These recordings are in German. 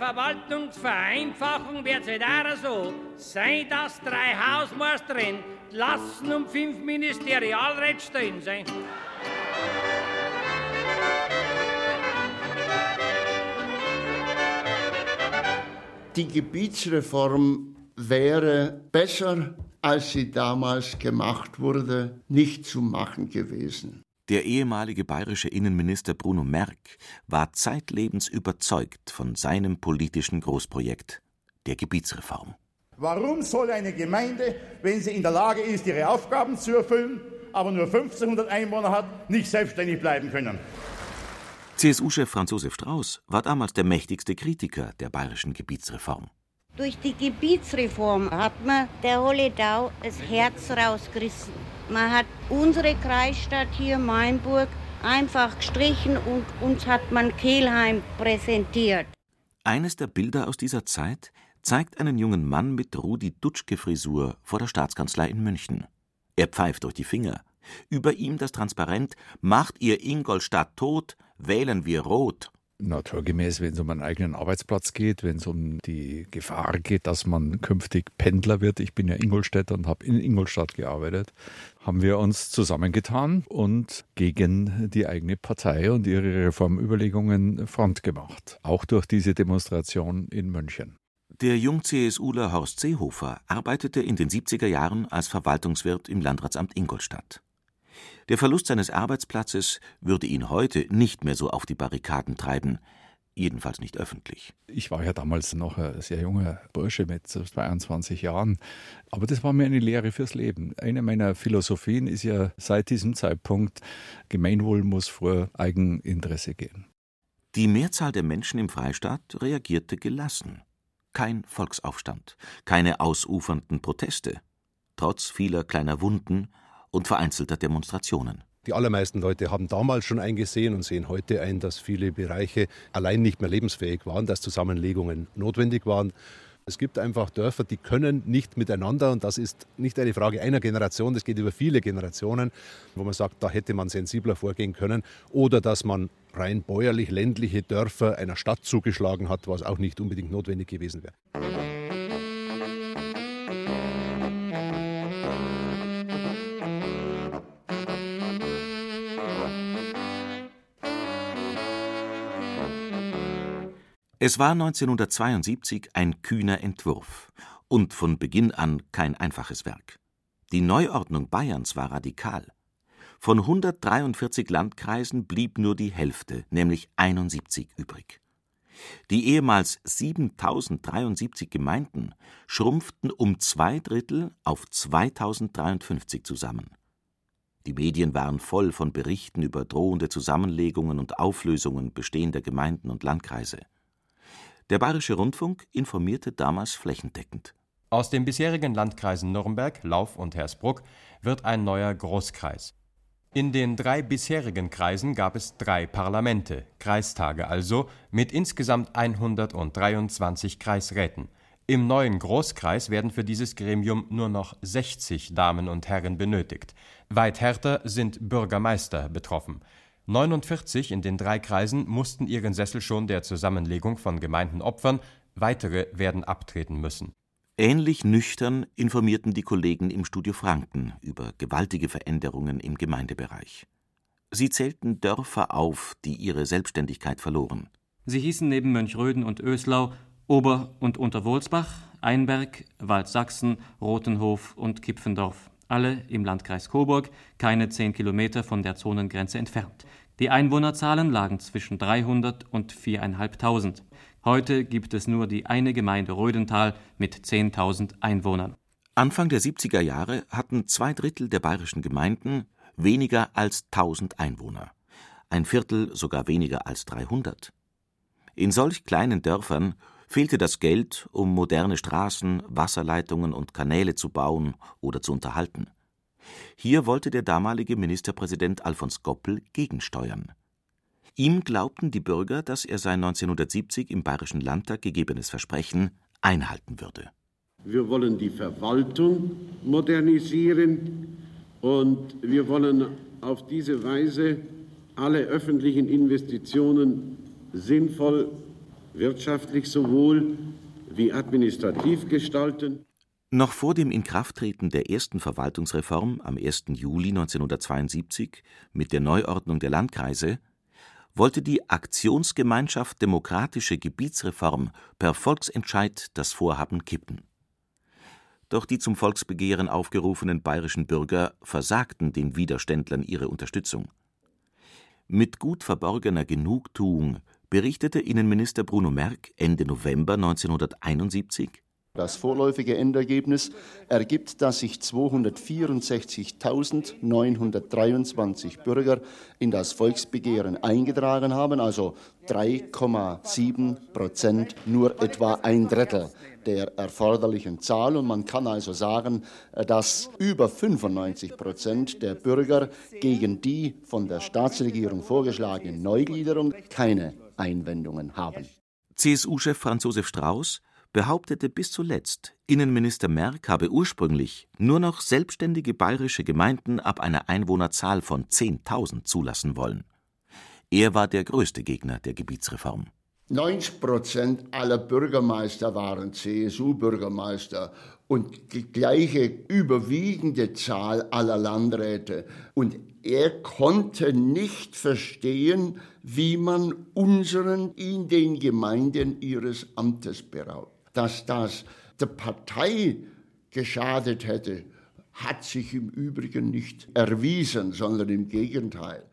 Verwaltungsvereinfachung wird es halt auch so sein, dass drei Hausmeisterinnen lassen um fünf Ministerialräte stehen sein. Die Gebietsreform wäre besser, als sie damals gemacht wurde, nicht zu machen gewesen. Der ehemalige bayerische Innenminister Bruno Merck war zeitlebens überzeugt von seinem politischen Großprojekt, der Gebietsreform. Warum soll eine Gemeinde, wenn sie in der Lage ist, ihre Aufgaben zu erfüllen, aber nur 1500 Einwohner hat, nicht selbstständig bleiben können? CSU-Chef Franz Josef Strauß war damals der mächtigste Kritiker der bayerischen Gebietsreform. Durch die Gebietsreform hat man der Holledau das Herz rausgerissen. Man hat unsere Kreisstadt hier, Mainburg, einfach gestrichen und uns hat man Kehlheim präsentiert. Eines der Bilder aus dieser Zeit zeigt einen jungen Mann mit Rudi Dutschke-Frisur vor der Staatskanzlei in München. Er pfeift durch die Finger. Über ihm das Transparent: Macht ihr Ingolstadt tot, wählen wir rot naturgemäß, wenn es um einen eigenen Arbeitsplatz geht, wenn es um die Gefahr geht, dass man künftig Pendler wird. Ich bin ja Ingolstädter und habe in Ingolstadt gearbeitet. Haben wir uns zusammengetan und gegen die eigene Partei und ihre Reformüberlegungen Front gemacht. Auch durch diese Demonstration in München. Der Jung-CSUler Horst Seehofer arbeitete in den 70er Jahren als Verwaltungswirt im Landratsamt Ingolstadt. Der Verlust seines Arbeitsplatzes würde ihn heute nicht mehr so auf die Barrikaden treiben, jedenfalls nicht öffentlich. Ich war ja damals noch ein sehr junger Bursche mit 22 Jahren, aber das war mir eine Lehre fürs Leben. Eine meiner Philosophien ist ja seit diesem Zeitpunkt, Gemeinwohl muss vor Eigeninteresse gehen. Die Mehrzahl der Menschen im Freistaat reagierte gelassen. Kein Volksaufstand, keine ausufernden Proteste. Trotz vieler kleiner Wunden und vereinzelter Demonstrationen. Die allermeisten Leute haben damals schon eingesehen und sehen heute ein, dass viele Bereiche allein nicht mehr lebensfähig waren, dass Zusammenlegungen notwendig waren. Es gibt einfach Dörfer, die können nicht miteinander und das ist nicht eine Frage einer Generation, das geht über viele Generationen, wo man sagt, da hätte man sensibler vorgehen können oder dass man rein bäuerlich ländliche Dörfer einer Stadt zugeschlagen hat, was auch nicht unbedingt notwendig gewesen wäre. Es war 1972 ein kühner Entwurf und von Beginn an kein einfaches Werk. Die Neuordnung Bayerns war radikal. Von 143 Landkreisen blieb nur die Hälfte, nämlich 71 übrig. Die ehemals 7073 Gemeinden schrumpften um zwei Drittel auf 2053 zusammen. Die Medien waren voll von Berichten über drohende Zusammenlegungen und Auflösungen bestehender Gemeinden und Landkreise. Der Bayerische Rundfunk informierte damals flächendeckend. Aus den bisherigen Landkreisen Nürnberg, Lauf und Hersbruck wird ein neuer Großkreis. In den drei bisherigen Kreisen gab es drei Parlamente, Kreistage also, mit insgesamt 123 Kreisräten. Im neuen Großkreis werden für dieses Gremium nur noch 60 Damen und Herren benötigt. Weit härter sind Bürgermeister betroffen. 49 in den drei Kreisen mussten ihren Sessel schon der Zusammenlegung von Gemeinden opfern, weitere werden abtreten müssen. Ähnlich nüchtern informierten die Kollegen im Studio Franken über gewaltige Veränderungen im Gemeindebereich. Sie zählten Dörfer auf, die ihre Selbstständigkeit verloren. Sie hießen neben Mönchröden und Öslau Ober- und Unterwohlsbach, Einberg, Waldsachsen, Rothenhof und Kipfendorf, alle im Landkreis Coburg, keine zehn Kilometer von der Zonengrenze entfernt. Die Einwohnerzahlen lagen zwischen 300 und 4.500. Heute gibt es nur die eine Gemeinde Rödental mit 10.000 Einwohnern. Anfang der 70er Jahre hatten zwei Drittel der bayerischen Gemeinden weniger als 1000 Einwohner, ein Viertel sogar weniger als 300. In solch kleinen Dörfern fehlte das Geld, um moderne Straßen, Wasserleitungen und Kanäle zu bauen oder zu unterhalten. Hier wollte der damalige Ministerpräsident Alfons Goppel gegensteuern. Ihm glaubten die Bürger, dass er sein 1970 im Bayerischen Landtag gegebenes Versprechen einhalten würde. Wir wollen die Verwaltung modernisieren und wir wollen auf diese Weise alle öffentlichen Investitionen sinnvoll, wirtschaftlich sowohl wie administrativ gestalten. Noch vor dem Inkrafttreten der ersten Verwaltungsreform am 1. Juli 1972 mit der Neuordnung der Landkreise wollte die Aktionsgemeinschaft Demokratische Gebietsreform per Volksentscheid das Vorhaben kippen. Doch die zum Volksbegehren aufgerufenen bayerischen Bürger versagten den Widerständlern ihre Unterstützung. Mit gut verborgener Genugtuung berichtete Innenminister Bruno Merck Ende November 1971 das vorläufige Endergebnis ergibt, dass sich 264.923 Bürger in das Volksbegehren eingetragen haben, also 3,7 Prozent, nur etwa ein Drittel der erforderlichen Zahl. Und man kann also sagen, dass über 95 Prozent der Bürger gegen die von der Staatsregierung vorgeschlagene Neugliederung keine Einwendungen haben. CSU-Chef Franz Josef Strauß behauptete bis zuletzt, Innenminister Merck habe ursprünglich nur noch selbstständige bayerische Gemeinden ab einer Einwohnerzahl von 10.000 zulassen wollen. Er war der größte Gegner der Gebietsreform. 90 Prozent aller Bürgermeister waren CSU-Bürgermeister und die gleiche überwiegende Zahl aller Landräte. Und er konnte nicht verstehen, wie man unseren in den Gemeinden ihres Amtes beraubt dass das der Partei geschadet hätte, hat sich im Übrigen nicht erwiesen, sondern im Gegenteil.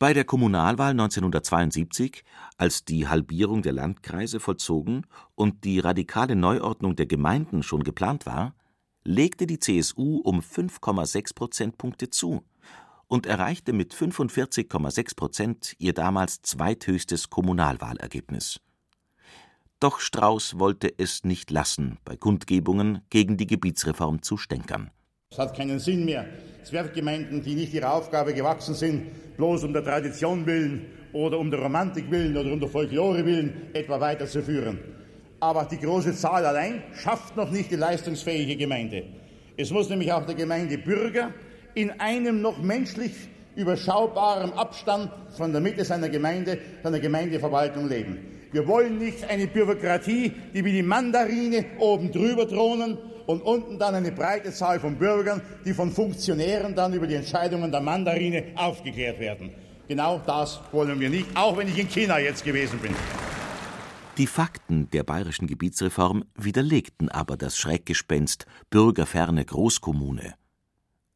Bei der Kommunalwahl 1972, als die Halbierung der Landkreise vollzogen und die radikale Neuordnung der Gemeinden schon geplant war, legte die CSU um 5,6 Prozentpunkte zu und erreichte mit 45,6 Prozent ihr damals zweithöchstes Kommunalwahlergebnis. Doch Strauß wollte es nicht lassen, bei Kundgebungen gegen die Gebietsreform zu stänkern. Es hat keinen Sinn mehr, Zwerggemeinden, die nicht ihrer Aufgabe gewachsen sind, bloß um der Tradition willen oder um der Romantik willen oder um der Folklore willen etwa weiterzuführen. Aber die große Zahl allein schafft noch nicht die leistungsfähige Gemeinde. Es muss nämlich auch der Gemeindebürger in einem noch menschlich überschaubarem Abstand von der Mitte seiner Gemeinde, seiner Gemeindeverwaltung leben. Wir wollen nicht eine Bürokratie, die wie die Mandarine oben drüber thronen und unten dann eine breite Zahl von Bürgern, die von Funktionären dann über die Entscheidungen der Mandarine aufgeklärt werden. Genau das wollen wir nicht, auch wenn ich in China jetzt gewesen bin. Die Fakten der bayerischen Gebietsreform widerlegten aber das Schreckgespenst bürgerferne Großkommune.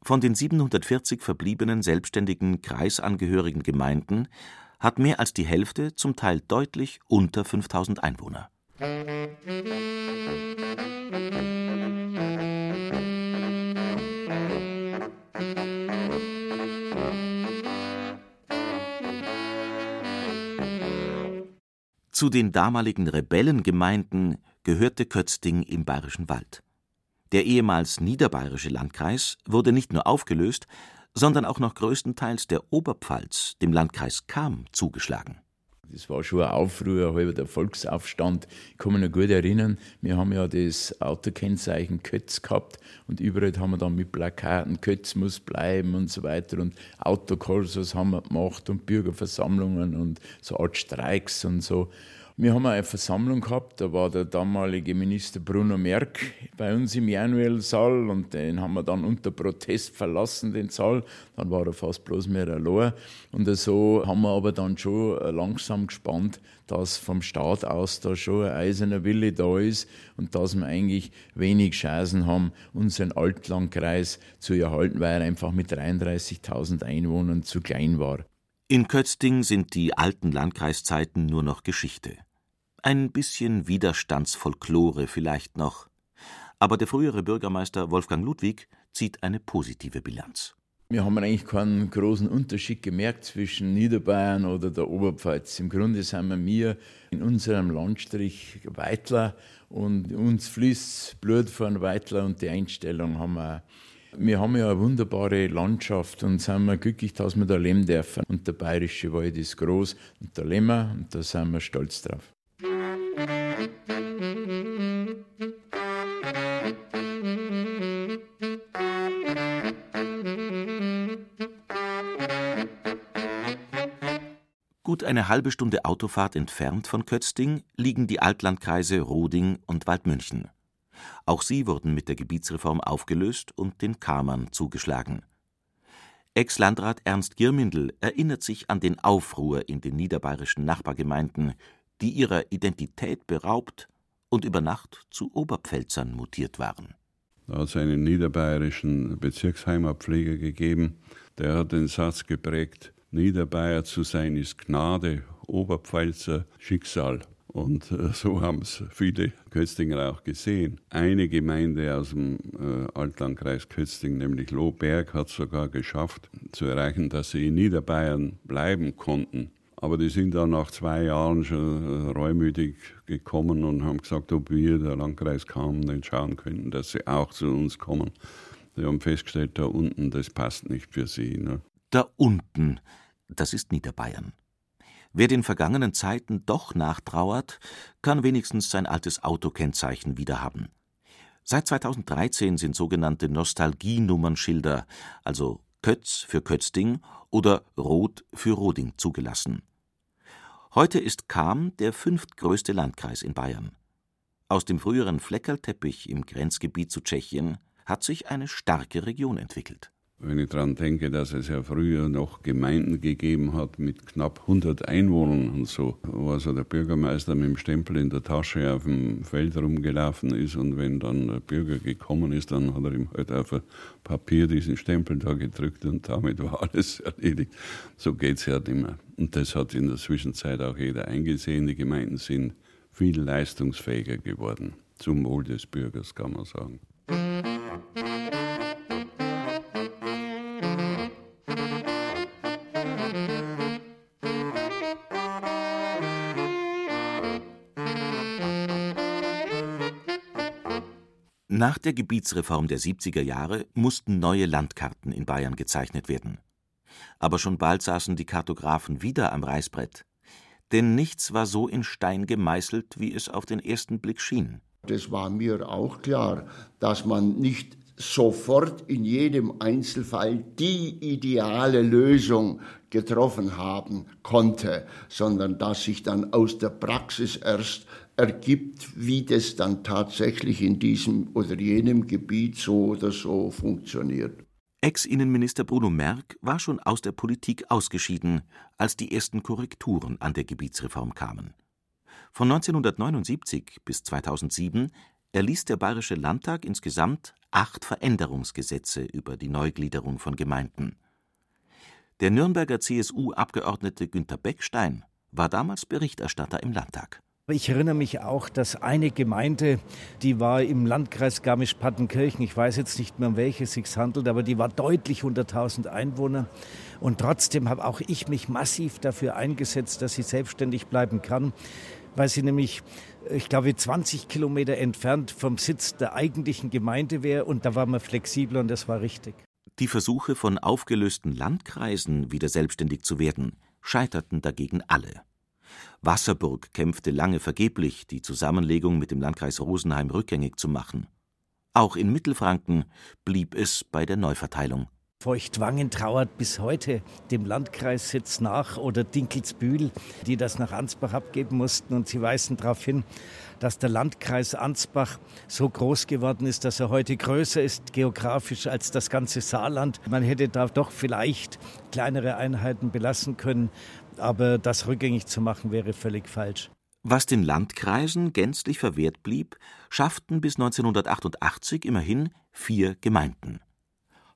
Von den 740 verbliebenen selbstständigen kreisangehörigen Gemeinden hat mehr als die Hälfte zum Teil deutlich unter 5000 Einwohner. Zu den damaligen Rebellengemeinden gehörte Kötzding im Bayerischen Wald. Der ehemals niederbayerische Landkreis wurde nicht nur aufgelöst, sondern auch noch größtenteils der Oberpfalz, dem Landkreis Cham, zugeschlagen. Das war schon ein Aufruhr, halber der Volksaufstand. Ich kann mich noch gut erinnern, wir haben ja das Autokennzeichen Kötz gehabt und überall haben wir dann mit Plakaten Kötz muss bleiben und so weiter und Autokorsos haben wir gemacht und Bürgerversammlungen und so Art Streiks und so. Wir haben eine Versammlung gehabt, da war der damalige Minister Bruno Merck bei uns im Januel-Saal und den haben wir dann unter Protest verlassen, den Saal. Dann war er fast bloß mehr allein. Und so haben wir aber dann schon langsam gespannt, dass vom Staat aus da schon ein eiserner Wille da ist und dass wir eigentlich wenig Chancen haben, unseren Altlandkreis zu erhalten, weil er einfach mit 33.000 Einwohnern zu klein war. In Kötzting sind die alten Landkreiszeiten nur noch Geschichte. Ein bisschen Widerstandsfolklore vielleicht noch. Aber der frühere Bürgermeister Wolfgang Ludwig zieht eine positive Bilanz. Wir haben eigentlich keinen großen Unterschied gemerkt zwischen Niederbayern oder der Oberpfalz. Im Grunde sind wir in unserem Landstrich Weitler und uns fließt Blut von Weitler und die Einstellung haben wir Wir haben ja eine wunderbare Landschaft und sind wir glücklich, dass wir da leben dürfen. Und der bayerische Wald ist groß und da leben wir und da sind wir stolz drauf. Gut eine halbe Stunde Autofahrt entfernt von Kötzting liegen die Altlandkreise Roding und Waldmünchen. Auch sie wurden mit der Gebietsreform aufgelöst und den Kamern zugeschlagen. Ex-Landrat Ernst Girmindl erinnert sich an den Aufruhr in den niederbayerischen Nachbargemeinden, die ihrer Identität beraubt und über Nacht zu Oberpfälzern mutiert waren. Da hat es einen niederbayerischen Bezirksheimatpfleger gegeben, der hat den Satz geprägt, Niederbayer zu sein ist Gnade, Oberpfälzer Schicksal. Und äh, so haben es viele Köstinger auch gesehen. Eine Gemeinde aus dem äh, Altlandkreis Kösting, nämlich Lohberg, hat sogar geschafft zu erreichen, dass sie in Niederbayern bleiben konnten. Aber die sind dann nach zwei Jahren schon äh, reumütig gekommen und haben gesagt, ob wir, der Landkreis Kamen, nicht schauen können, dass sie auch zu uns kommen. Sie haben festgestellt, da unten, das passt nicht für sie. Ne? Da unten, das ist Niederbayern. Wer den vergangenen Zeiten doch nachtrauert, kann wenigstens sein altes Autokennzeichen wiederhaben. Seit 2013 sind sogenannte Nostalgienummernschilder, also Kötz für Kötzting oder Rot für Roding zugelassen. Heute ist Cham der fünftgrößte Landkreis in Bayern. Aus dem früheren Fleckerlteppich im Grenzgebiet zu Tschechien hat sich eine starke Region entwickelt. Wenn ich daran denke, dass es ja früher noch Gemeinden gegeben hat mit knapp 100 Einwohnern und so, wo also der Bürgermeister mit dem Stempel in der Tasche auf dem Feld rumgelaufen ist und wenn dann der Bürger gekommen ist, dann hat er ihm halt auf ein Papier diesen Stempel da gedrückt und damit war alles erledigt. So geht es ja nicht mehr. Und das hat in der Zwischenzeit auch jeder eingesehen. Die Gemeinden sind viel leistungsfähiger geworden. Zum Wohl des Bürgers, kann man sagen. Nach der Gebietsreform der 70er Jahre mussten neue Landkarten in Bayern gezeichnet werden. Aber schon bald saßen die Kartografen wieder am Reißbrett. Denn nichts war so in Stein gemeißelt, wie es auf den ersten Blick schien. Das war mir auch klar, dass man nicht sofort in jedem Einzelfall die ideale Lösung getroffen haben konnte, sondern dass sich dann aus der Praxis erst ergibt, wie das dann tatsächlich in diesem oder jenem Gebiet so oder so funktioniert. Ex-Innenminister Bruno Merck war schon aus der Politik ausgeschieden, als die ersten Korrekturen an der Gebietsreform kamen. Von 1979 bis 2007 erließ der Bayerische Landtag insgesamt acht Veränderungsgesetze über die Neugliederung von Gemeinden. Der Nürnberger CSU-Abgeordnete Günter Beckstein war damals Berichterstatter im Landtag. Ich erinnere mich auch, dass eine Gemeinde, die war im Landkreis Garmisch-Partenkirchen, ich weiß jetzt nicht mehr, um welche es sich handelt, aber die war deutlich unter 1000 Einwohner. Und trotzdem habe auch ich mich massiv dafür eingesetzt, dass sie selbstständig bleiben kann, weil sie nämlich, ich glaube, 20 Kilometer entfernt vom Sitz der eigentlichen Gemeinde wäre. Und da war man flexibel und das war richtig. Die Versuche von aufgelösten Landkreisen wieder selbstständig zu werden, scheiterten dagegen alle. Wasserburg kämpfte lange vergeblich, die Zusammenlegung mit dem Landkreis Rosenheim rückgängig zu machen. Auch in Mittelfranken blieb es bei der Neuverteilung. Feuchtwangen trauert bis heute dem Landkreissitz nach oder Dinkelsbühl, die das nach Ansbach abgeben mussten. Und sie weisen darauf hin, dass der Landkreis Ansbach so groß geworden ist, dass er heute größer ist geografisch als das ganze Saarland. Man hätte da doch vielleicht kleinere Einheiten belassen können, aber das rückgängig zu machen wäre völlig falsch. Was den Landkreisen gänzlich verwehrt blieb, schafften bis 1988 immerhin vier Gemeinden.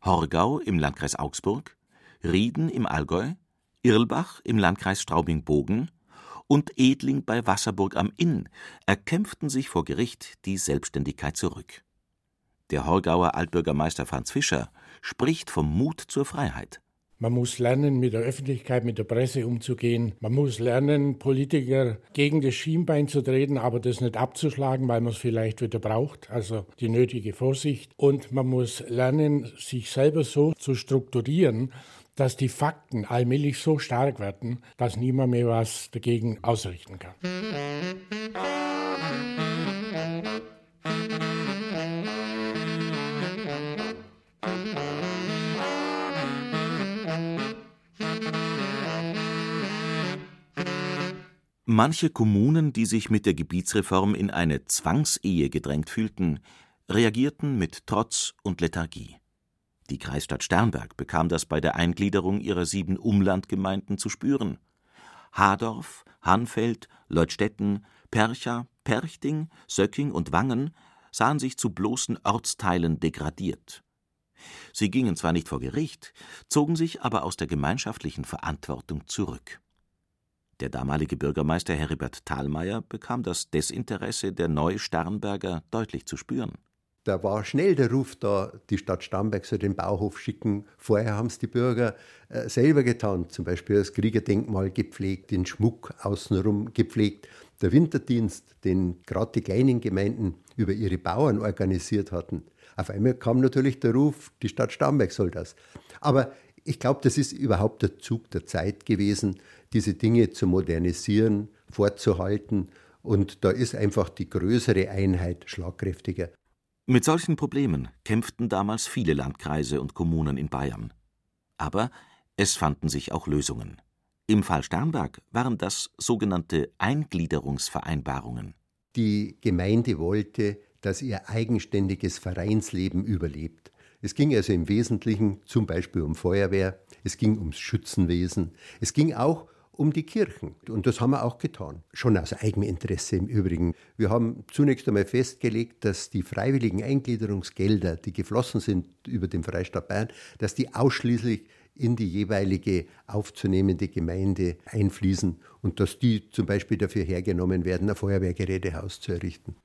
Horgau im Landkreis Augsburg, Rieden im Allgäu, Irlbach im Landkreis Straubing-Bogen und Edling bei Wasserburg am Inn erkämpften sich vor Gericht die Selbstständigkeit zurück. Der Horgauer Altbürgermeister Franz Fischer spricht vom Mut zur Freiheit. Man muss lernen, mit der Öffentlichkeit, mit der Presse umzugehen. Man muss lernen, Politiker gegen das Schienbein zu treten, aber das nicht abzuschlagen, weil man es vielleicht wieder braucht. Also die nötige Vorsicht. Und man muss lernen, sich selber so zu strukturieren, dass die Fakten allmählich so stark werden, dass niemand mehr was dagegen ausrichten kann. Manche Kommunen, die sich mit der Gebietsreform in eine Zwangsehe gedrängt fühlten, reagierten mit Trotz und Lethargie. Die Kreisstadt Sternberg bekam das bei der Eingliederung ihrer sieben Umlandgemeinden zu spüren. Hadorf, Hanfeld, Leutstetten, Percha, Perchting, Söcking und Wangen sahen sich zu bloßen Ortsteilen degradiert. Sie gingen zwar nicht vor Gericht, zogen sich aber aus der gemeinschaftlichen Verantwortung zurück. Der damalige Bürgermeister Heribert Thalmeier bekam das Desinteresse der Neu-Starnberger deutlich zu spüren. Da war schnell der Ruf da, die Stadt Starnberg soll den Bauhof schicken. Vorher haben es die Bürger äh, selber getan, zum Beispiel das Kriegerdenkmal gepflegt, den Schmuck außenrum gepflegt. Der Winterdienst, den gerade die kleinen Gemeinden über ihre Bauern organisiert hatten. Auf einmal kam natürlich der Ruf, die Stadt Starnberg soll das. Aber ich glaube, das ist überhaupt der Zug der Zeit gewesen, diese Dinge zu modernisieren, vorzuhalten. Und da ist einfach die größere Einheit schlagkräftiger. Mit solchen Problemen kämpften damals viele Landkreise und Kommunen in Bayern. Aber es fanden sich auch Lösungen. Im Fall Sternberg waren das sogenannte Eingliederungsvereinbarungen. Die Gemeinde wollte, dass ihr eigenständiges Vereinsleben überlebt. Es ging also im Wesentlichen zum Beispiel um Feuerwehr, es ging ums Schützenwesen, es ging auch um die Kirchen. Und das haben wir auch getan. Schon aus Eigeninteresse im Übrigen. Wir haben zunächst einmal festgelegt, dass die freiwilligen Eingliederungsgelder, die geflossen sind über den Freistaat Bayern, dass die ausschließlich in die jeweilige aufzunehmende Gemeinde einfließen und dass die zum Beispiel dafür hergenommen werden, ein Feuerwehrgerätehaus zu errichten.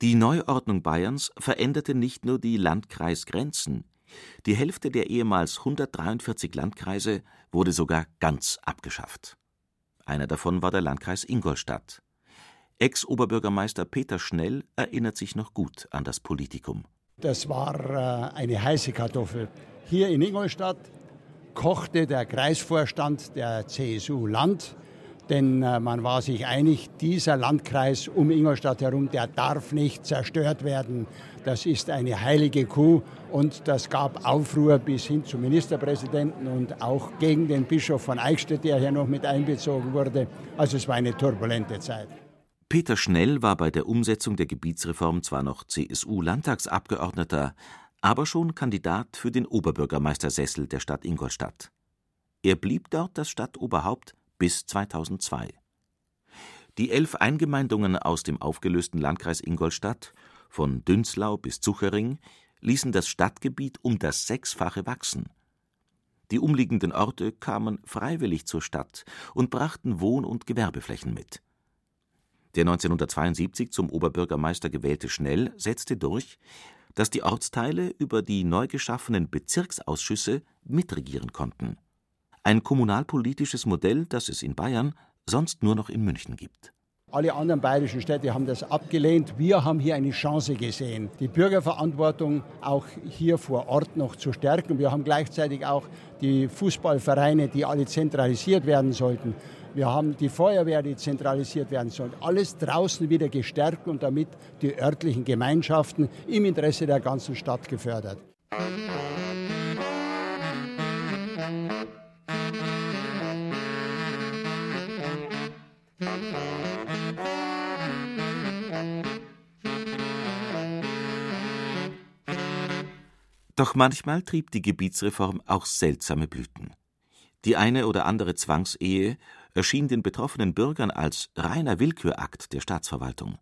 Die Neuordnung Bayerns veränderte nicht nur die Landkreisgrenzen, die Hälfte der ehemals 143 Landkreise wurde sogar ganz abgeschafft. Einer davon war der Landkreis Ingolstadt. Ex-Oberbürgermeister Peter Schnell erinnert sich noch gut an das Politikum. Das war äh, eine heiße Kartoffel. Hier in Ingolstadt kochte der Kreisvorstand der CSU Land denn äh, man war sich einig, dieser Landkreis um Ingolstadt herum, der darf nicht zerstört werden. Das ist eine heilige Kuh und das gab Aufruhr bis hin zum Ministerpräsidenten und auch gegen den Bischof von Eichstätt, der hier noch mit einbezogen wurde. Also es war eine turbulente Zeit. Peter Schnell war bei der Umsetzung der Gebietsreform zwar noch CSU-Landtagsabgeordneter, aber schon Kandidat für den Oberbürgermeistersessel der Stadt Ingolstadt. Er blieb dort das Stadtoberhaupt bis 2002. Die elf Eingemeindungen aus dem aufgelösten Landkreis Ingolstadt, von Dünzlau bis Zuchering, ließen das Stadtgebiet um das Sechsfache wachsen. Die umliegenden Orte kamen freiwillig zur Stadt und brachten Wohn- und Gewerbeflächen mit. Der 1972 zum Oberbürgermeister gewählte Schnell setzte durch, dass die Ortsteile über die neu geschaffenen Bezirksausschüsse mitregieren konnten ein kommunalpolitisches Modell, das es in Bayern sonst nur noch in München gibt. Alle anderen bayerischen Städte haben das abgelehnt. Wir haben hier eine Chance gesehen, die Bürgerverantwortung auch hier vor Ort noch zu stärken. Wir haben gleichzeitig auch die Fußballvereine, die alle zentralisiert werden sollten. Wir haben die Feuerwehr, die zentralisiert werden soll. Alles draußen wieder gestärkt und damit die örtlichen Gemeinschaften im Interesse der ganzen Stadt gefördert. Doch manchmal trieb die Gebietsreform auch seltsame Blüten. Die eine oder andere Zwangsehe erschien den betroffenen Bürgern als reiner Willkürakt der Staatsverwaltung.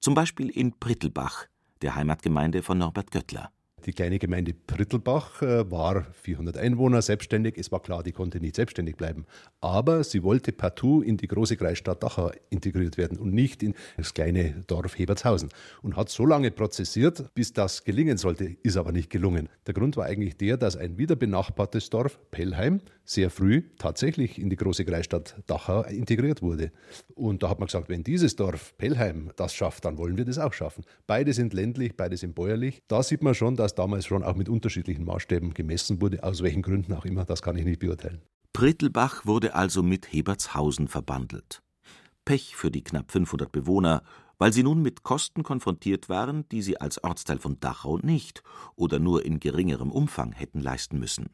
Zum Beispiel in Prittelbach, der Heimatgemeinde von Norbert Göttler. Die kleine Gemeinde Prittelbach äh, war 400 Einwohner, selbstständig. Es war klar, die konnte nicht selbstständig bleiben. Aber sie wollte partout in die große Kreisstadt Dachau integriert werden und nicht in das kleine Dorf Hebertshausen. Und hat so lange prozessiert, bis das gelingen sollte, ist aber nicht gelungen. Der Grund war eigentlich der, dass ein wieder benachbartes Dorf, Pellheim, sehr früh tatsächlich in die große Kreisstadt Dachau integriert wurde. Und da hat man gesagt, wenn dieses Dorf Pellheim das schafft, dann wollen wir das auch schaffen. Beide sind ländlich, beide sind bäuerlich. Da sieht man schon, dass damals schon auch mit unterschiedlichen Maßstäben gemessen wurde, aus welchen Gründen auch immer, das kann ich nicht beurteilen. Prittelbach wurde also mit Hebertshausen verbandelt. Pech für die knapp 500 Bewohner, weil sie nun mit Kosten konfrontiert waren, die sie als Ortsteil von Dachau nicht oder nur in geringerem Umfang hätten leisten müssen.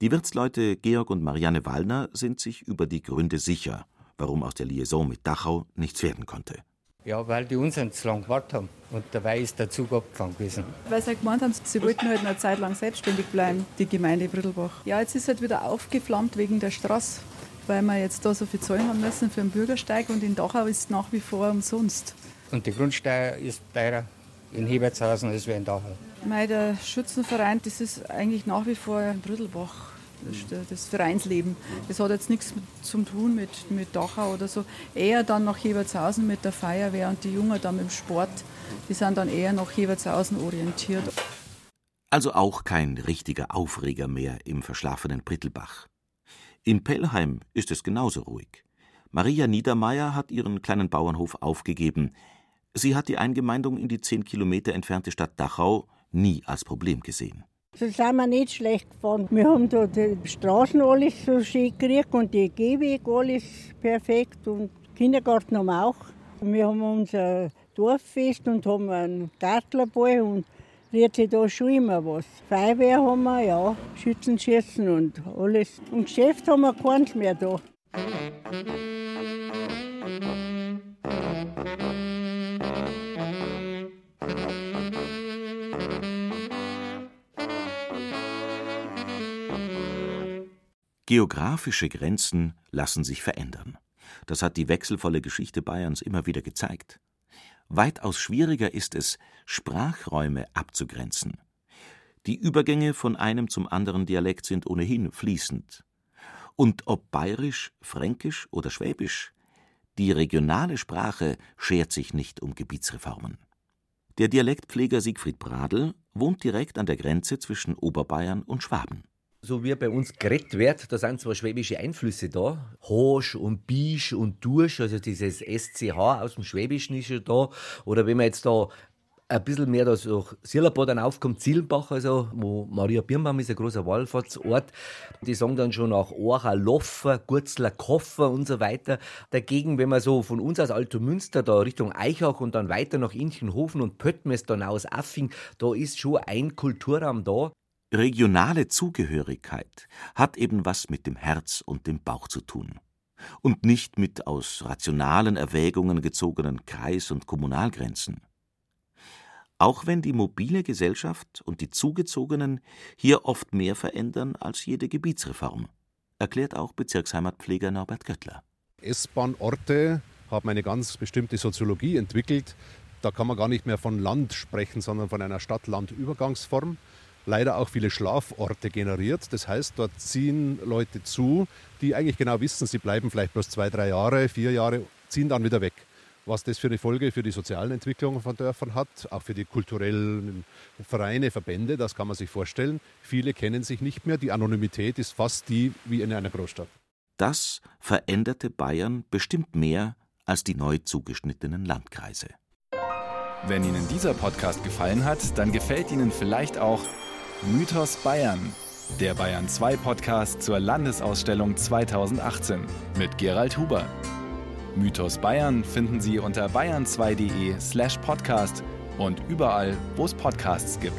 Die Wirtsleute Georg und Marianne Wallner sind sich über die Gründe sicher, warum aus der Liaison mit Dachau nichts werden konnte. Ja, weil die uns zu lange gewartet haben und dabei ist der Zug abgefahren gewesen. Weil sie gemeint haben, sie wollten halt eine Zeit lang selbstständig bleiben, die Gemeinde Brittelbach. Ja, jetzt ist halt wieder aufgeflammt wegen der Straße, weil wir jetzt da so viel zahlen haben müssen für den Bürgersteig und in Dachau ist es nach wie vor umsonst. Und die Grundsteuer ist teurer in Hebertshausen als in Dachau. Mei, der Schützenverein, das ist eigentlich nach wie vor in Brittelbach das Vereinsleben. Das hat jetzt nichts zu tun mit, mit Dachau oder so. Eher dann nach Hebertshausen mit der Feuerwehr und die Jungen dann mit dem Sport, die sind dann eher nach Hebertshausen orientiert. Also auch kein richtiger Aufreger mehr im verschlafenen Brittelbach. In Pellheim ist es genauso ruhig. Maria Niedermeyer hat ihren kleinen Bauernhof aufgegeben. Sie hat die Eingemeindung in die zehn Kilometer entfernte Stadt Dachau nie als Problem gesehen. So sind wir nicht schlecht gefahren. Wir haben da die Straßen alles so schön gekriegt und die Gehweg alles perfekt und Kindergarten haben wir auch. Wir haben unser Dorffest und haben einen Gartlerball und rührt sich da schon immer was. Feuerwehr haben wir, ja, Schützenschießen und alles. Und Geschäft haben wir keins mehr da. Geografische Grenzen lassen sich verändern. Das hat die wechselvolle Geschichte Bayerns immer wieder gezeigt. Weitaus schwieriger ist es, Sprachräume abzugrenzen. Die Übergänge von einem zum anderen Dialekt sind ohnehin fließend. Und ob bayerisch, fränkisch oder schwäbisch, die regionale Sprache schert sich nicht um Gebietsreformen. Der Dialektpfleger Siegfried Bradl wohnt direkt an der Grenze zwischen Oberbayern und Schwaben so wie bei uns geredet wird, da sind zwar schwäbische Einflüsse da. Hosch und Bisch und Dursch, also dieses SCH aus dem Schwäbischen ist ja da. Oder wenn man jetzt da ein bisschen mehr da so Silberbad dann aufkommt, Zielenbach, also, wo Maria Birnbaum ist ein großer Wallfahrtsort. Die sagen dann schon nach Orcha, Loffer, Gurzler, Koffer und so weiter. Dagegen, wenn man so von uns aus Altomünster da Richtung Eichach und dann weiter nach Inchenhofen und Pöttmes dann aus Affing, da ist schon ein Kulturraum da. Regionale Zugehörigkeit hat eben was mit dem Herz und dem Bauch zu tun und nicht mit aus rationalen Erwägungen gezogenen Kreis- und Kommunalgrenzen. Auch wenn die mobile Gesellschaft und die Zugezogenen hier oft mehr verändern als jede Gebietsreform, erklärt auch Bezirksheimatpfleger Norbert Göttler. S-Bahn-Orte haben eine ganz bestimmte Soziologie entwickelt. Da kann man gar nicht mehr von Land sprechen, sondern von einer Stadt-Land-Übergangsform leider auch viele Schlaforte generiert. Das heißt, dort ziehen Leute zu, die eigentlich genau wissen, sie bleiben vielleicht bloß zwei, drei Jahre, vier Jahre, ziehen dann wieder weg. Was das für eine Folge für die sozialen Entwicklungen von Dörfern hat, auch für die kulturellen Vereine, Verbände, das kann man sich vorstellen. Viele kennen sich nicht mehr. Die Anonymität ist fast die wie in einer Großstadt. Das veränderte Bayern bestimmt mehr als die neu zugeschnittenen Landkreise. Wenn Ihnen dieser Podcast gefallen hat, dann gefällt Ihnen vielleicht auch Mythos Bayern, der Bayern 2 Podcast zur Landesausstellung 2018 mit Gerald Huber. Mythos Bayern finden Sie unter bayern2.de/slash podcast und überall, wo es Podcasts gibt.